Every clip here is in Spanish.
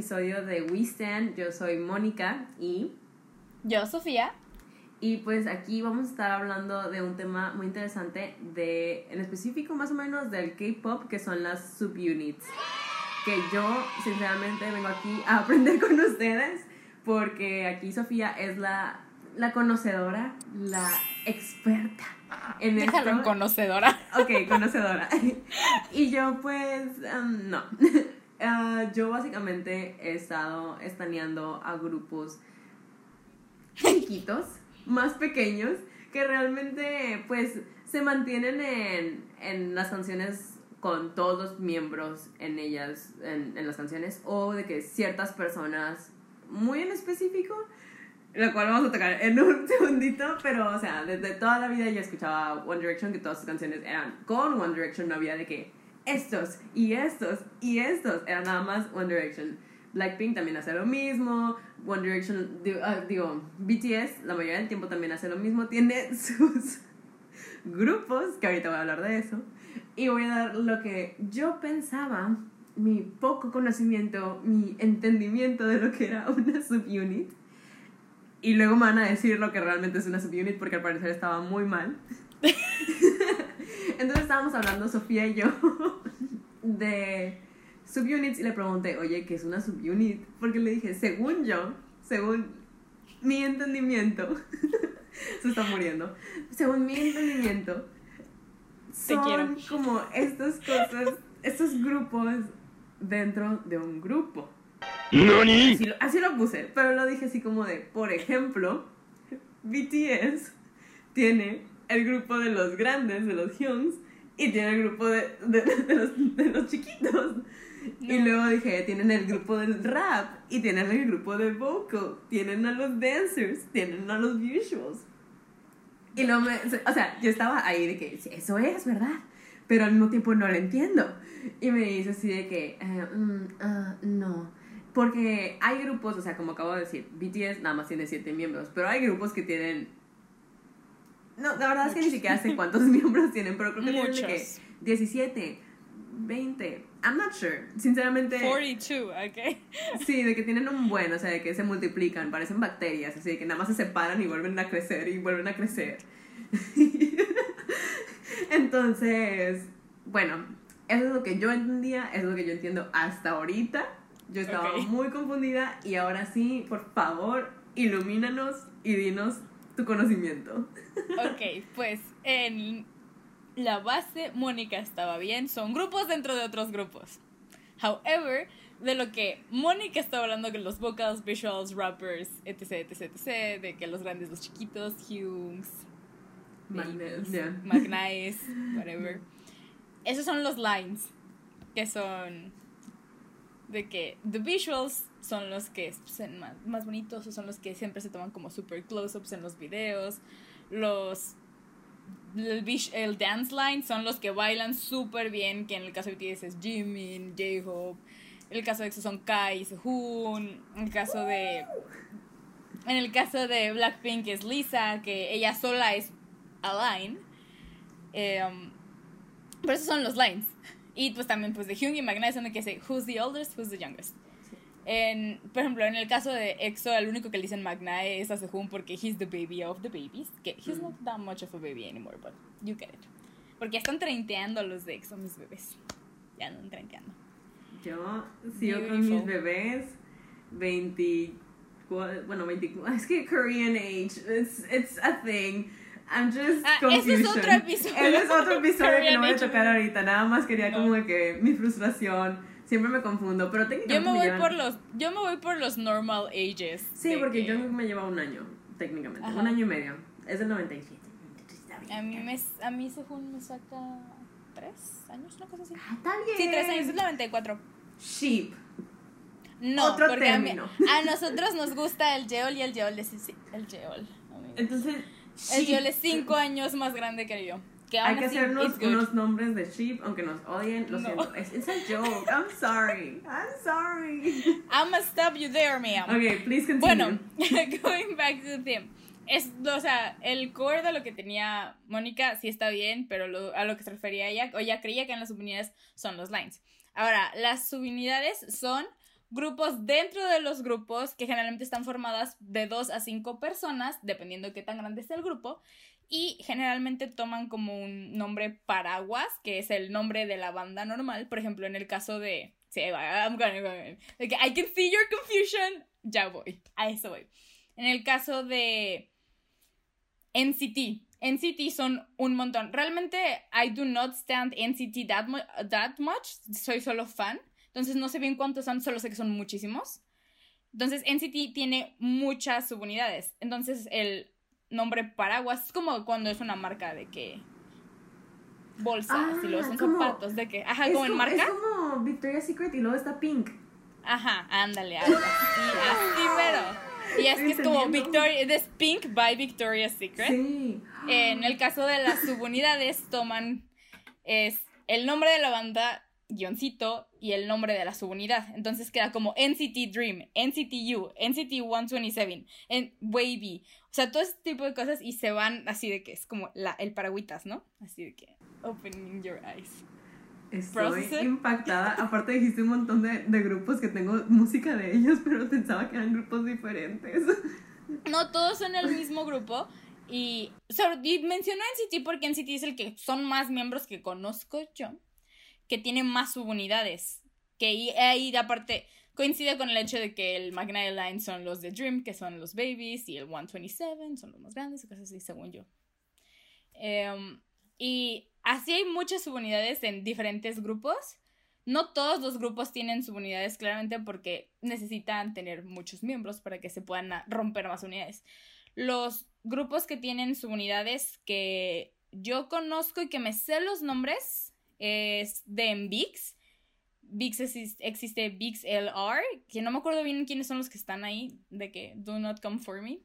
episodio de We Stand. Yo soy Mónica y... Yo, Sofía. Y pues aquí vamos a estar hablando de un tema muy interesante, de, en específico más o menos del K-Pop, que son las subunits. Que yo, sinceramente, vengo aquí a aprender con ustedes, porque aquí Sofía es la, la conocedora, la experta en Déjalo esto. conocedora. Ok, conocedora. y yo pues, um, no. Uh, yo básicamente he estado estaneando a grupos chiquitos, más pequeños, que realmente pues se mantienen en, en las canciones con todos los miembros en ellas, en, en las canciones, o de que ciertas personas muy en específico lo cual vamos a tocar en un segundito, pero, o sea, desde toda la vida yo escuchaba One Direction, que todas sus canciones eran con One Direction, no había de que estos y estos y estos, eran nada más One Direction. Blackpink también hace lo mismo, One Direction, ah, digo, BTS, la mayoría del tiempo también hace lo mismo, tiene sus grupos, que ahorita voy a hablar de eso, y voy a dar lo que yo pensaba, mi poco conocimiento, mi entendimiento de lo que era una subunit. Y luego me van a decir lo que realmente es una subunit porque al parecer estaba muy mal. Entonces estábamos hablando, Sofía y yo, de subunits y le pregunté, oye, ¿qué es una subunit? Porque le dije, según yo, según mi entendimiento, se está muriendo, según mi entendimiento, son como estas cosas, estos grupos dentro de un grupo. Así lo, puse, pero lo dije así como de, por ejemplo, BTS tiene el grupo de los grandes, de los Hyungs, y tiene el grupo de, los, chiquitos. Y luego dije, tienen el grupo del rap, y tienen el grupo de vocal, tienen a los dancers, tienen a los visuals. Y luego me, o sea, yo estaba ahí de que, eso es, ¿verdad? Pero al mismo tiempo no lo entiendo. Y me dice así de que, eh, mm, ah, no porque hay grupos, o sea, como acabo de decir, BTS nada más tiene 7 miembros, pero hay grupos que tienen... No, la verdad es que ni siquiera sé cuántos miembros tienen, pero creo que tienen de que 17, 20, I'm not sure, sinceramente... 42, ok. Sí, de que tienen un buen, o sea, de que se multiplican, parecen bacterias, así de que nada más se separan y vuelven a crecer y vuelven a crecer. Entonces, bueno, eso es lo que yo entendía, eso es lo que yo entiendo hasta ahorita. Yo estaba muy confundida y ahora sí, por favor, ilumínanos y dinos tu conocimiento. Ok, pues en la base Mónica estaba bien, son grupos dentro de otros grupos. However, de lo que Mónica estaba hablando, que los vocals, visuals, rappers, etc, etc, etc, de que los grandes, los chiquitos, Hughes, Magnaes, whatever. Esos son los lines, que son de que the visuals son los que son más, más bonitos o son los que siempre se toman como super close-ups en los videos. Los el, dance line son los que bailan súper bien, que en el caso de BTS es Jimin, J-Hope. En el caso de EXO son Kai Sehun. En el caso de en el caso de Blackpink es Lisa, que ella sola es a line. Um, pero esos son los lines. Y pues también pues de Hyung y Magna son de que dice who's the oldest, who's the youngest. En, por ejemplo, en el caso de EXO, el único que le dicen Magna es a Sehun porque he's the baby of the babies. Que he's not that much of a baby anymore, but you get it. Porque están treinteando los de EXO, mis bebés. Ya andan treinteando. Yo sigo con mis bebés 20. Bueno, 24. Es que Korean age, it's, it's a thing. I'm just ah, Ese es otro episodio. Ese es otro episodio que no voy a tocar ahorita. Nada más quería como que mi frustración. Siempre me confundo, pero técnicamente yo me voy por los yo me voy por los normal ages. Sí, porque yo me lleva un año técnicamente, un año y medio. Es del 97. A mí me a mí según me saca tres años, una cosa así. Ah, está bien. Sí, tres años, es 94. Sheep. No, Otro porque término. A, nosotros nos gusta el Yeol y el Yeol es sí, el Yeol. Entonces el Yeol es 5 años más grande que yo. Hay que hacernos unos nombres de sheep, aunque nos odien, lo siento. Es a joke. I'm sorry. I'm sorry. I'm gonna stop you there, ma'am. Okay, please continue. Bueno, going back to the theme. Es, o sea, el core de lo que tenía Mónica sí está bien, pero a lo que se refería ella, o ella creía que en las subunidades son los lines. Ahora, las subunidades son grupos dentro de los grupos que generalmente están formadas de dos a cinco personas, dependiendo de qué tan grande sea el grupo, y generalmente toman como un nombre paraguas, que es el nombre de la banda normal. Por ejemplo, en el caso de. Sí, I'm going, I can see your confusion. Ya voy, a eso voy. En el caso de NCT, NCT son un montón. Realmente, I do not stand NCT that, that much. Soy solo fan. Entonces, no sé bien cuántos son, solo sé que son muchísimos. Entonces, NCT tiene muchas subunidades. Entonces, el nombre paraguas es como cuando es una marca de que. Bolsas y luego son como- zapatos, de que. Ajá, como en marca. Es como Victoria's Secret y luego está Pink. Ajá, ándale, algo así, así, pero. Y es que es como. Victoria, es Pink by Victoria's Secret. Sí. En el caso de las subunidades, toman es el nombre de la banda, guioncito, y el nombre de la subunidad. Entonces queda como NCT Dream, NCT U, NCT 127, en Wavy. O sea, todo ese tipo de cosas y se van así de que es como la, el paragüitas, ¿no? Así de que opening your eyes. Estoy impactada. Aparte dijiste un montón de, de grupos que tengo música de ellos, pero pensaba que eran grupos diferentes. No, todos son el mismo grupo. Y, sobre, y mencionó NCT porque NCT es el que son más miembros que conozco yo, que tiene más subunidades. Que ahí, aparte, coincide con el hecho de que el Magnetic Line son los de Dream, que son los babies, y el 127 son los más grandes, y cosas así, según yo. Em, y así hay muchas subunidades en diferentes grupos. No todos los grupos tienen subunidades claramente porque necesitan tener muchos miembros para que se puedan a- romper más unidades. Los grupos que tienen subunidades que yo conozco y que me sé los nombres es de VIX. VIX exis- existe VIX LR, que no me acuerdo bien quiénes son los que están ahí, de que Do Not Come For Me.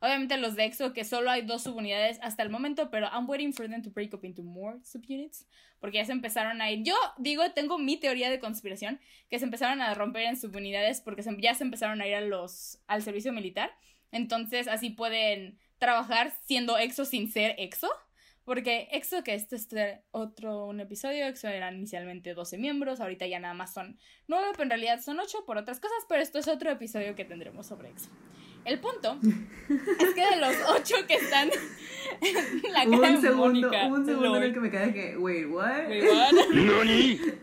Obviamente los de EXO, que solo hay dos subunidades hasta el momento, pero I'm waiting for them to break up into more subunits, porque ya se empezaron a ir. Yo digo, tengo mi teoría de conspiración, que se empezaron a romper en subunidades porque se- ya se empezaron a ir a los, al servicio militar. Entonces así pueden trabajar siendo EXO sin ser EXO. Porque EXO, que este es otro un episodio, EXO eran inicialmente 12 miembros, ahorita ya nada más son 9, pero en realidad son 8 por otras cosas, pero esto es otro episodio que tendremos sobre EXO. El punto es que de los 8 que están en la cara un de segundo, Mónica, un segundo en el Lord. que me quedé que, wait, what? Wait, what?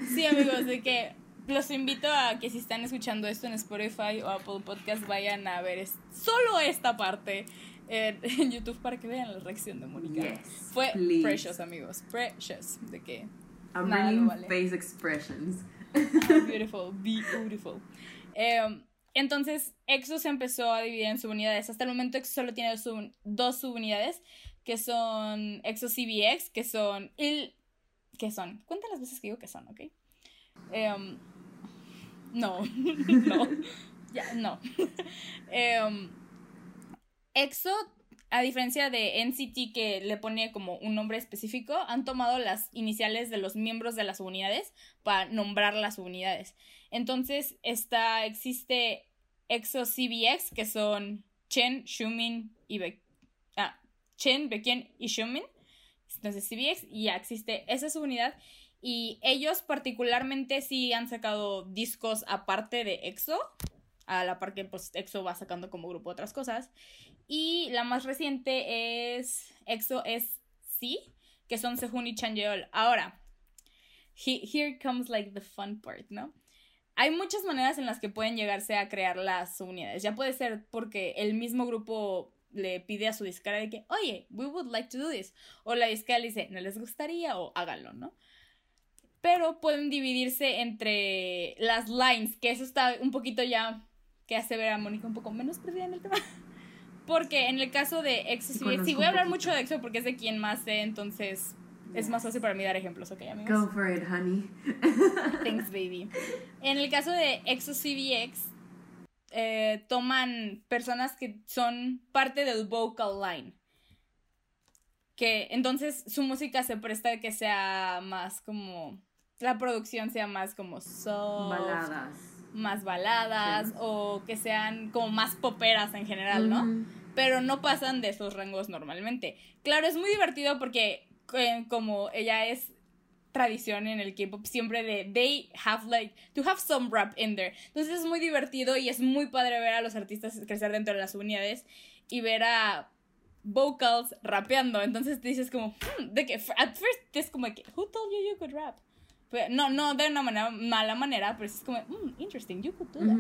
Sí, amigos, de que los invito a que si están escuchando esto en Spotify o Apple Podcast vayan a ver es- solo esta parte en, en YouTube para que vean la reacción de Mónica. Yes, Fue please. precious, amigos, precious, de que I'm Nada lo vale. face expressions. ah, beautiful, be beautiful. Em, entonces, EXO se empezó a dividir en subunidades. Hasta el momento EXO solo tiene dos, sub- dos subunidades, que son EXO CBX, que son il, que son. Cuenta las veces que digo que son, ¿ok? Em, no, no, ya, no. Em, EXO, a diferencia de NCT que le pone como un nombre específico, han tomado las iniciales de los miembros de las unidades para nombrar las unidades. Entonces, está, existe EXO CBX, que son Chen, Shumin y Be ah, Chen, Baekhyun y Shumin. Entonces, CBX, y ya existe esa subunidad. Y ellos particularmente sí han sacado discos aparte de EXO. A la par que pues EXO va sacando como grupo otras cosas. Y la más reciente es EXO SC, que son Sehun y Chanyeol. Ahora, he- here comes like the fun part, ¿no? Hay muchas maneras en las que pueden llegarse a crear las unidades. Ya puede ser porque el mismo grupo le pide a su disquera de que, oye, we would like to do this. O la disquera le dice, no les gustaría o háganlo, ¿no? Pero pueden dividirse entre las lines, que eso está un poquito ya que hace ver a Mónica un poco menos perdida en el tema. Porque en el caso de EXO, Sí, sí, voy a hablar mucho de EXO porque es de quien más sé, entonces es más fácil para mí dar ejemplos, ¿ok, amigos? Go for it, honey. Thanks, baby. En el caso de EXO CBX, eh, toman personas que son parte del vocal line. Que entonces su música se presta a que sea más como. La producción sea más como soft, Baladas. Más baladas Sí. o que sean como más poperas en general, ¿no? Pero no pasan de esos rangos normalmente. Claro, es muy divertido porque eh, como ella es tradición en el K-pop siempre de they have like to have some rap in there. Entonces es muy divertido y es muy padre ver a los artistas crecer dentro de las unidades y ver a vocals rapeando. Entonces te dices como, hmm, de que at first es como que who told you you could rap? No, no de una manera, mala manera, pero es como, hmm, interesting, you could do that.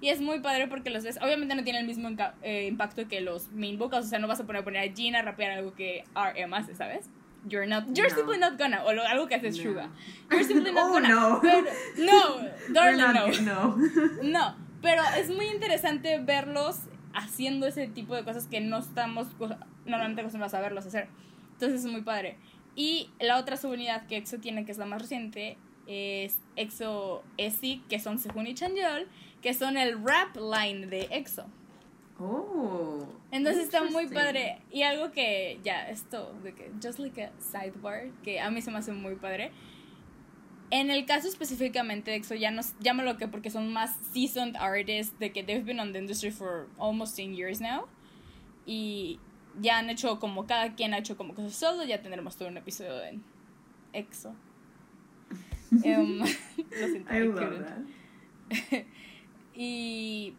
Y es muy padre porque los ves, obviamente no tiene el mismo eh, impacto que los main vocals, o sea, no vas a poner a poner a Gina a rapear algo que RM hace, ¿sabes? You're not, you're No. simply not gonna, o lo- algo que haces No. Suga. You're simply not Oh, gonna. no. Pero- no, darling, no. no. No, pero es muy interesante verlos haciendo ese tipo de cosas que no estamos normalmente acostumbrados a verlos hacer. Entonces es muy padre. Y la otra subunidad que EXO tiene, que es la más reciente, es EXO SI, que son Sehun y Chanyeol, que son el rap line de EXO. Oh. Entonces está muy padre. Y algo que, ya, esto, de que, just like a sidebar, que a mí se me hace muy padre. En el caso específicamente de EXO, ya no, ya me lo que porque son más seasoned artists, de que they've been on the industry for almost 10 years now. Y ya han hecho como, cada quien ha hecho como cosas solo, ya tendremos todo un episodio en EXO. Em, lo siento, I love that. y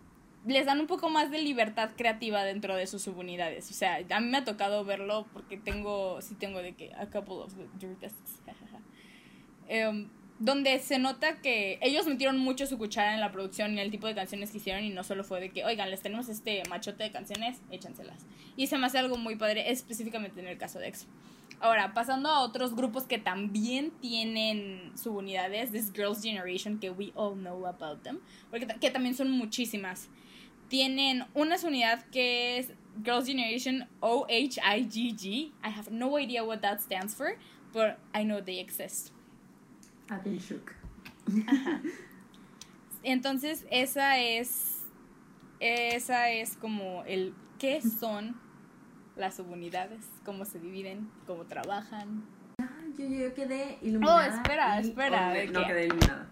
les dan un poco más de libertad creativa dentro de sus subunidades. O sea, a mí me ha tocado verlo porque tengo, sí tengo de que a couple of your desks, jajaja. Donde se nota que ellos metieron mucho su cuchara en la producción y el tipo de canciones que hicieron y no solo fue de que, oigan, les tenemos este machote de canciones, échanselas. Y se me hace algo muy padre, específicamente en el caso de EXO. Ahora, pasando a otros grupos que también tienen subunidades, This Girls' Generation, que we all know about them, porque que también son muchísimas. Tienen una subunidad que es Girls' Generation OHIGG. I have no idea what that stands for, but I know they exist. I've been shook. Entonces, esa es. Esa es como el. ¿Qué son las subunidades? ¿Cómo se dividen? ¿Cómo trabajan? Ah, yo, yo quedé iluminada. Oh, espera, y- espera, oh, ¿de no quedé iluminada.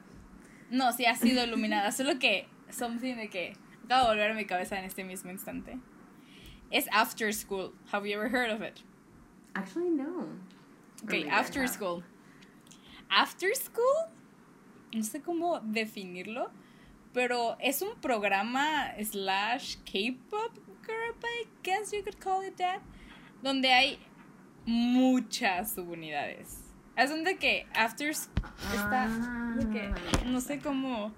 No, sí ha sido iluminada. Solo que. Something de que. Acabo de volver a mi cabeza en este mismo instante. Es After School. Have you ever heard of it? Actually, no. Ok, Or maybe I After. School. After School, no sé cómo definirlo, pero es un programa slash K-pop group, I guess you could call it that, donde hay muchas subunidades. Es donde que After S- está, de que Ah, no sé cómo,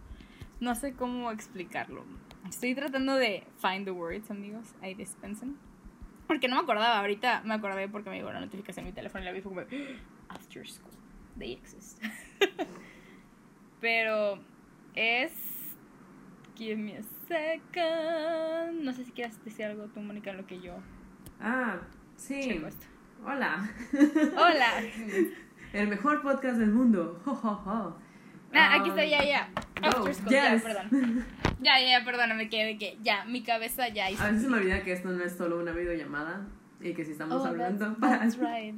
no sé cómo explicarlo. Estoy tratando de find the words, amigos. Ahí dispensen. Porque no me acordaba, ahorita me acordé porque me llegó la notificación en mi teléfono y la vi fue como After School. They exist. Pero es Give me a second. No sé si quieres decir algo tú, Mónica, lo que yo Ah, sí. Hola. Hola. El mejor podcast del mundo. Jo, jo, jo. Ah, aquí está, Um, ya, ya. go. After School, ya, Yes. perdón. Ya, ya, perdóname, que que ya, mi cabeza ya hizo. A veces me olvida que esto no es solo una videollamada y que si estamos Oh, hablando. that's, that's right.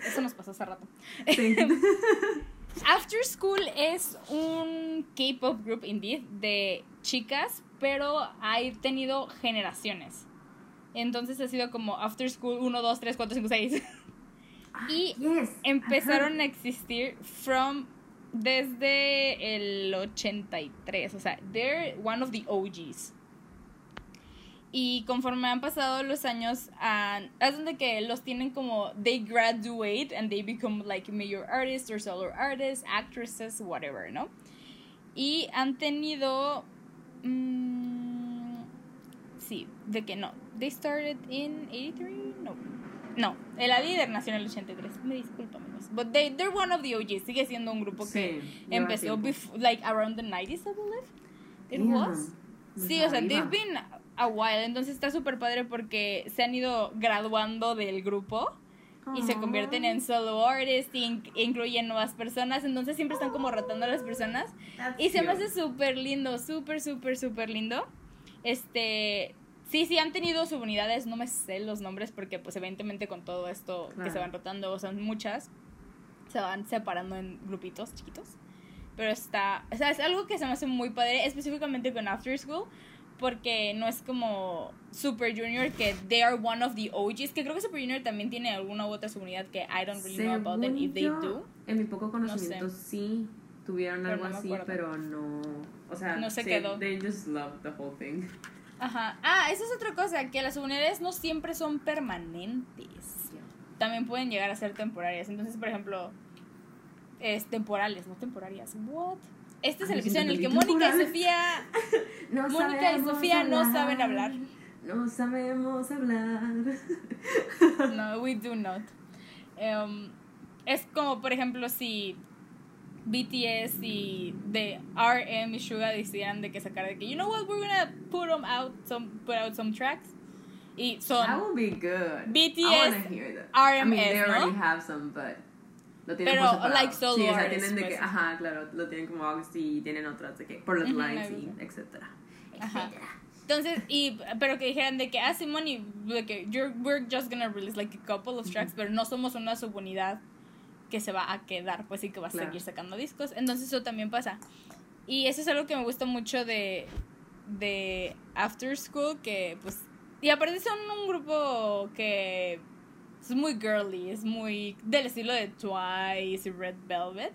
Eso nos pasó hace rato. Sí. After School es un K-pop group indeed de chicas, pero ha tenido generaciones. Entonces ha sido como After School 1, 2, 3, 4, 5, 6. Y yes. Empezaron a existir from desde el 83, o sea, they're one of the OGs. Y conforme han pasado los años, han- es donde que los tienen como, they graduate and they become like major artists or solo artists, actresses, whatever, ¿no? Y han tenido, mm, sí, de que no, they started in 83, no, no, el líder nació en el 83, me disculpo amigos, but they, they're one of the OGs, sigue siendo un grupo que Sí, empezó like around the 90s, I believe, it Yeah. was. Sí, o sea, Arriba. they've been a while, entonces está súper padre porque se han ido graduando del grupo y se convierten en solo artists y in- incluyen nuevas personas, entonces siempre están como rotando a las personas That's y se me hace súper lindo, súper, súper, súper lindo. Este, sí, sí han tenido subunidades, no me sé los nombres porque pues evidentemente con todo esto que Claro. se van rotando, son muchas, se van separando en grupitos chiquitos. Pero está, o sea, es algo que se me hace muy padre, específicamente con After School, porque no es como Super Junior, que they are one of the OGs, que creo que Super Junior también tiene alguna u otra subunidad que I don't really know about them if they do. En mi poco conocimiento sí tuvieron Pero algo no así, pero no. O sea, No se sí, quedó. They just loved the whole thing. Ajá. Ah, esa es otra cosa, que las subunidades no siempre son permanentes. También pueden llegar a ser temporarias. Entonces, por ejemplo, es temporales, no temporarias. What? Este es el episodio en el que Mónica y. Sofía No Mónica y Sofía no saben hablar. No sabemos hablar. No, we do not. Em, es como, por ejemplo, si BTS y de RM y Suga decidieran de que sacar de que, you know what, we're gonna put 'em out some, put out some tracks. Y That son, would be good. BTS, I wanna hear that. I mean, they RMS, ¿no? already have some, but lo tienen Pero, por like, solo Sí, o sea, tienen de que, pues. ajá, claro, lo tienen como August y tienen otras de que por los Ujú, lines algo y etcétera. Ajá. Etcétera. Entonces, y, pero que dijeran de que, ah, Simón, y de que you're, we're just gonna release like a couple of tracks, pero no somos una subunidad que se va a quedar, pues sí que va a Claro. seguir sacando discos. Entonces eso también pasa. Y eso es algo que me gusta mucho de, de After School, que pues, y aparte son un grupo que es muy girly, es muy del estilo de Twice y Red Velvet.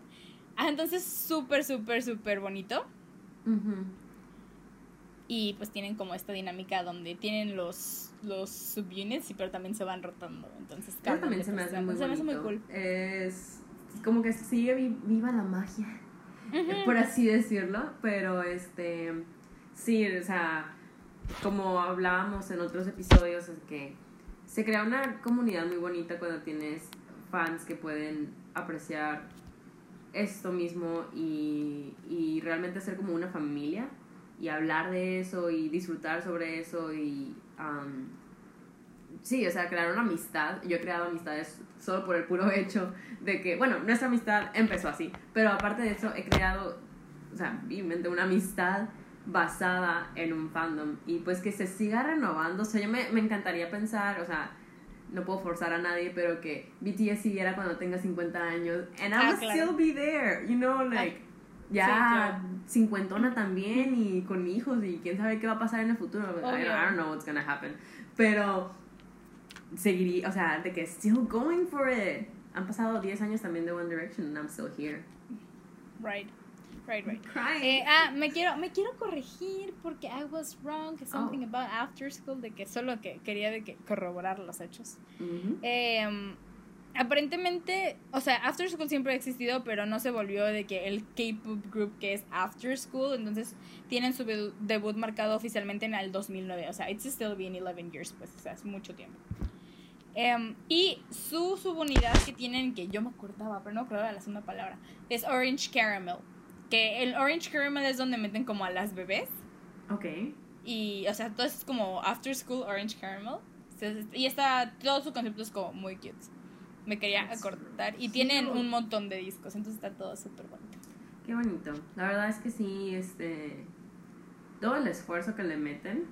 Ah, entonces súper, súper, súper bonito. Y pues tienen como esta dinámica donde tienen los, los subunits, y pero también se van rotando. Entonces, Eso también se me hace muy Se me hace muy cool. Es como que sigue vi- viva la magia. Por así decirlo, pero este, sí, o sea, como hablábamos en otros episodios, es que se crea una comunidad muy bonita cuando tienes fans que pueden apreciar esto mismo y, y realmente ser como una familia y hablar de eso y disfrutar sobre eso y um, sí, o sea, crear una amistad. Yo he creado amistades solo por el puro hecho de que, bueno, nuestra amistad empezó así, pero aparte de eso he creado, o sea, vivamente una amistad basada en un fandom y pues que se siga renovando. O sea, yo me, me encantaría pensar, o sea, no puedo forzar a nadie, pero que BTS siguiera cuando tenga 50 años and I Ah, claro. still be there, you know, like ya claro. cincuentona también y con hijos y quién sabe qué va a pasar en el futuro. I, don't- I don't know what's gonna happen. Pero seguiría, o sea, de que still going for it. Han pasado 10 años también de One Direction and I'm still here. Right, right, right. Eh, ah, me quiero, me quiero corregir porque I was wrong. Something Oh. about after school, de que solo que quería de que corroborar los hechos. Ujú. Eh, aparentemente, o sea, After School siempre ha existido, pero no se volvió de que el K-pop group que es After School, entonces tienen su debu- debut marcado oficialmente en el 2009, o sea, it's still been 11 years, pues, o sea, es mucho tiempo. Em, y su subunidad que tienen, que yo me acordaba, pero no de la segunda palabra, es Orange Caramel. Que el Orange Caramel es donde meten como a las bebés. Ok. Y, o sea, todo es como After School Orange Caramel. Y está, todo su concepto es como muy cute. Me quería acordar. Y tienen un montón de discos, entonces está todo súper bonito. Qué bonito. La verdad es que sí, este. Todo el esfuerzo que le meten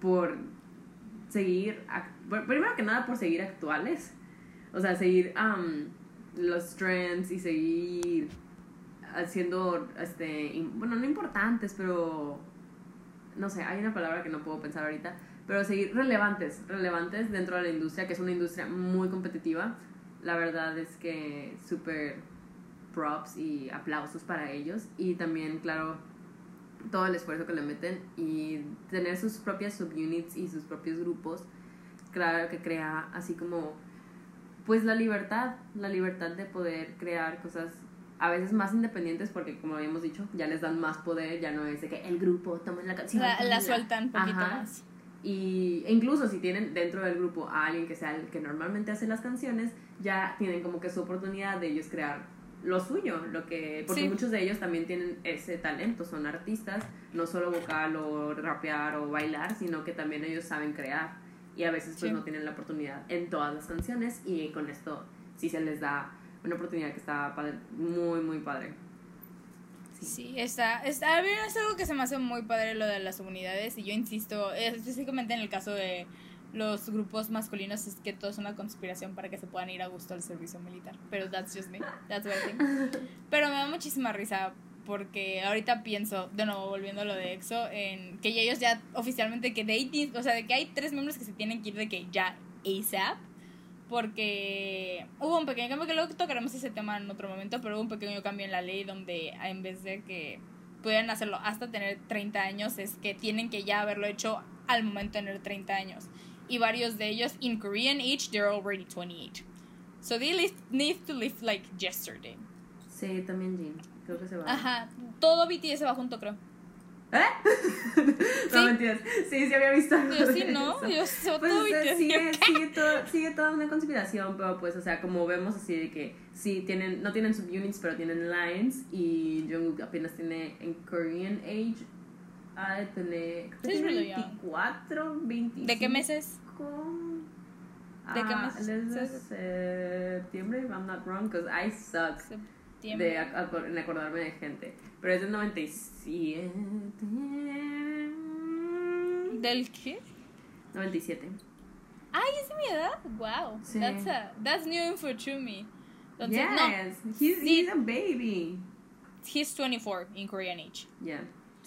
por seguir. Primero que nada, por seguir actuales. O sea, seguir am, los trends y seguir haciendo. Este, bueno, no importantes, pero. No sé, hay una palabra que no puedo pensar ahorita. Pero seguir relevantes, relevantes dentro de la industria, que es una industria muy competitiva. La verdad es que súper props y aplausos para ellos y también, claro, todo el esfuerzo que le meten y tener sus propias subunits y sus propios grupos, claro que crea así como, pues la libertad, la libertad de poder crear cosas a veces más independientes porque como habíamos dicho, ya les dan más poder, ya no es de que el grupo toma la canción. La, la sueltan un poquito Ajá. más. Y e incluso si tienen dentro del grupo a alguien que sea el que normalmente hace las canciones, ya tienen como que su oportunidad de ellos crear lo suyo, lo que porque Sí. muchos de ellos también tienen ese talento, son artistas, no solo vocal o rapear o bailar, sino que también ellos saben crear y a veces pues Sí. no tienen la oportunidad en todas las canciones y con esto sí se les da una oportunidad que está padre, muy muy padre. Sí, está, está, a mí es algo que se me hace muy padre lo de las unidades y yo insisto, específicamente en el caso de los grupos masculinos es que todo es una conspiración para que se puedan ir a gusto al servicio militar, pero that's just me, that's what I think. Pero me da muchísima risa porque ahorita pienso, de nuevo volviendo a lo de EXO, en que ellos ya oficialmente que they need- o sea, de que hay tres miembros que se tienen que ir de que ya ASAP porque hubo un pequeño cambio que luego tocaremos ese tema en otro momento, pero hubo un pequeño cambio en la ley donde en vez de que pudieran hacerlo hasta tener 30 años, es que tienen que ya haberlo hecho al momento de tener 30 años. Y varios de ellos, in Korean age, they're already 28. So they live, need to live like yesterday. Sí, también Jin. Creo que se va. Ajá, todo BTS se va junto, creo. ¿Eh? no, mentiras. Sí, sí había visto algo Yo de sí, ¿no? eso. Yo Pues todo o sea, BTS. sigue, sigue, todo- sigue toda una conspiración, pero pues, o sea, como vemos así de que sí tienen, no tienen subunits, pero tienen lines y Jungkook apenas tiene en Korean age, ha de tener, creo que He's tiene really young. 24, 25. ¿De qué meses? ¿De qué Ah, meses? Desde septiembre, if I'm not wrong, because I suck Septiembre. De ac- acor- en acordarme de gente. Pero es del 97. ¿Del qué? 97. Ay, es mi edad. Wow. Sí. That's, a, that's new info to me. Entonces, no, yes, he's, he's a baby. he's 24 in Korean age. Yeah.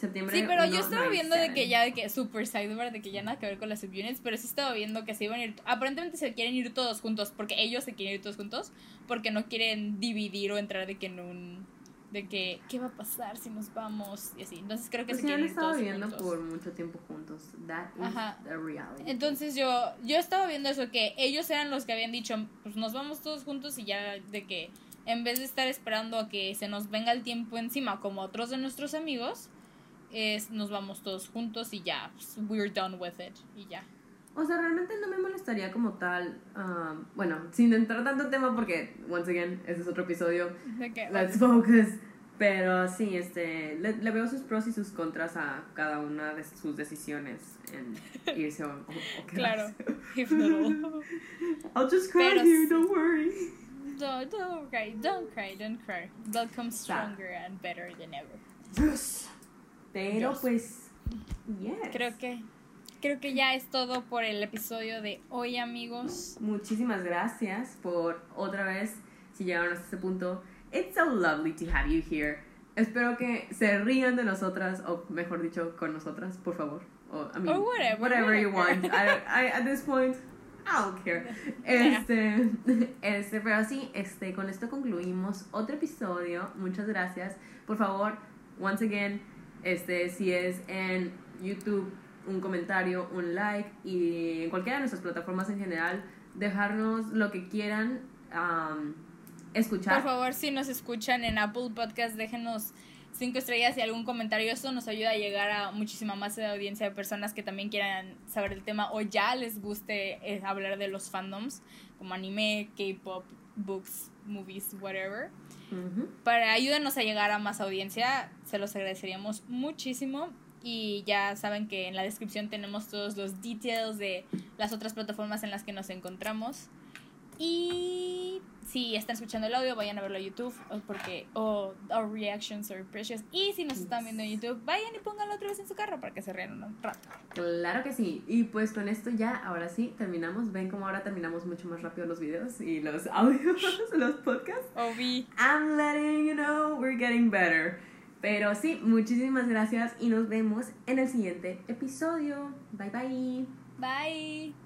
Septiembre. Sí, pero yo estaba viendo de 97. que ya de que super sidebar, de que ya nada que ver con las subunits, pero sí estaba viendo que se iban a ir, aparentemente se quieren ir todos juntos, porque ellos se quieren ir todos juntos, porque no quieren dividir o entrar de que en un, de que, ¿qué va a pasar si nos vamos? Y así, entonces creo que Pues se quieren ir estado todos viviendo juntos. por mucho tiempo juntos. That is Ajá. the reality. Entonces yo, yo estaba viendo eso, que ellos eran los que habían dicho, pues nos vamos todos juntos y ya de que en vez de estar esperando a que se nos venga el tiempo encima como otros de nuestros amigos, es nos vamos todos juntos y ya, pues, we're done with it y ya. O sea, realmente no me molestaría como tal. um, bueno, sin entrar tanto en tema porque, once again, ese es otro episodio. Que, Let's focus. Pero sí, este, le, le veo sus pros y sus contras a cada una de sus decisiones en irse o, o- o claro, if. I'll just cry Pero here, don't worry. Don't, don't cry, don't cry, don't cry. They'll come stronger and better than ever. Yes. Pero Yes. pues, yes. Creo que, creo que ya es todo por el episodio de hoy, amigos. Muchísimas gracias por otra vez, si llegaron hasta este punto. It's so lovely to have you here. Espero que se rían de nosotras, o mejor dicho, con nosotras, por favor. O, I mean, Or whatever, whatever you whatever. want. I, I, at this point, I don't care. Este, este, pero sí, este, con esto concluimos otro episodio. Muchas gracias. Por favor, once again, este, si es en YouTube, un comentario, un like y en cualquiera de nuestras plataformas en general, dejarnos lo que quieran um, escuchar. Por favor, si nos escuchan en Apple Podcast, déjenos cinco estrellas y algún comentario. Esto nos ayuda a llegar a muchísima más de audiencia de personas que también quieran saber del tema o ya les guste eh, hablar de los fandoms, como anime, K-pop, books, movies, whatever. Para ayúdenos a llegar a más audiencia, se los agradeceríamos muchísimo. Y ya saben que en la descripción tenemos todos los details de las otras plataformas en las que nos encontramos. Y si están escuchando el audio, vayan a verlo a YouTube porque o our reactions are precious. Y si nos están viendo en YouTube, vayan y pónganlo otra vez en su carro para que se rían un rato. Claro que sí. Y pues con esto ya, ahora sí, terminamos. Ven como ahora terminamos mucho más rápido los videos y los audios, los podcasts. Obi, I'm letting you know we're getting better. Pero sí, muchísimas gracias y nos vemos en el siguiente episodio. Bye bye. bye.